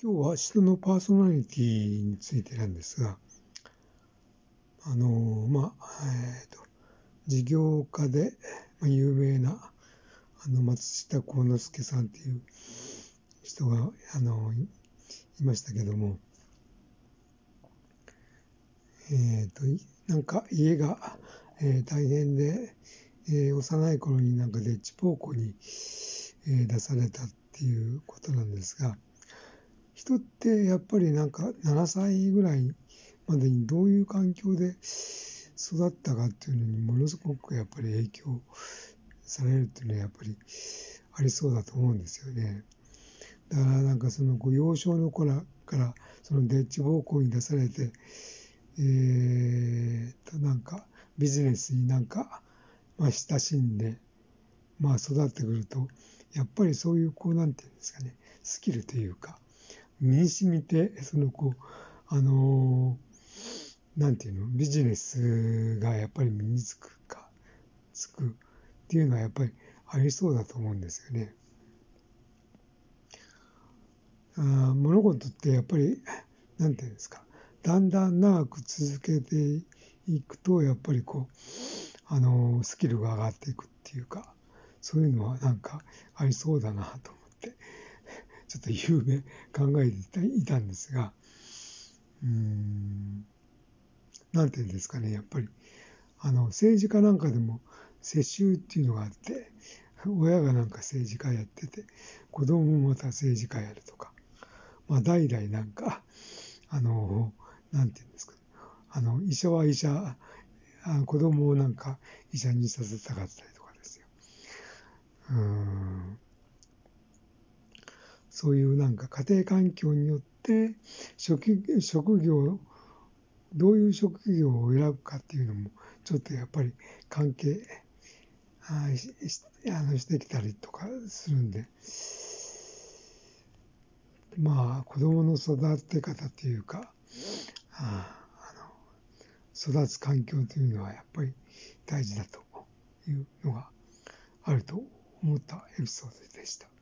今日は人のパーソナリティについてなんですが、あのまあ、えっ、ー、と、事業家で、まあ、有名な、あの、松下幸之助さんっていう人が、あの、いましたけども、えっ、ー、と、なんか家が、え、大変で、え、幼い頃になんかでッチ奉公に、え、出されたっていうことなんですが、人ってやっぱりなんか7歳ぐらいまでにどういう環境で育ったかっていうのにものすごくやっぱり影響されるっていうのはやっぱりありそうだと思うんですよね。だからなんかその幼少の頃からそのデッチ奉公に出されて、えー、となんかビジネスになんか、まあ、親しんで、まあ育ってくると、やっぱりそういうこうなんていうんですかね、スキルというか、身に染みて、そのこう、あのー、なんていうの、ビジネスがやっぱり身につくか、つくっていうのはやっぱりありそうだと思うんですよね。あ物事ってやっぱり、なんていうんですか、だんだん長く続けていくと、やっぱりこう、あのー、スキルが上がっていくっていうか、そういうのはなんかありそうだなと思って。ちょっと夢考えていたんですが、うーん、なんていうんですかね、やっぱり、あの、政治家なんかでも世襲っていうのがあって、親がなんか政治家やってて、子供もまた政治家やるとか、まあ代々なんか、あの、なんていうんですか、あの、医者は医者、あ子供をなんか医者にさせたかったりとかですよ。うんそういうなんか家庭環境によって職職業どういう職業を選ぶかっていうのもちょっとやっぱり関係あしあのしてきたりとかするんでまあ子供の育て方っていうかああの育つ環境というのはやっぱり大事だというのがあると思ったエピソードでした。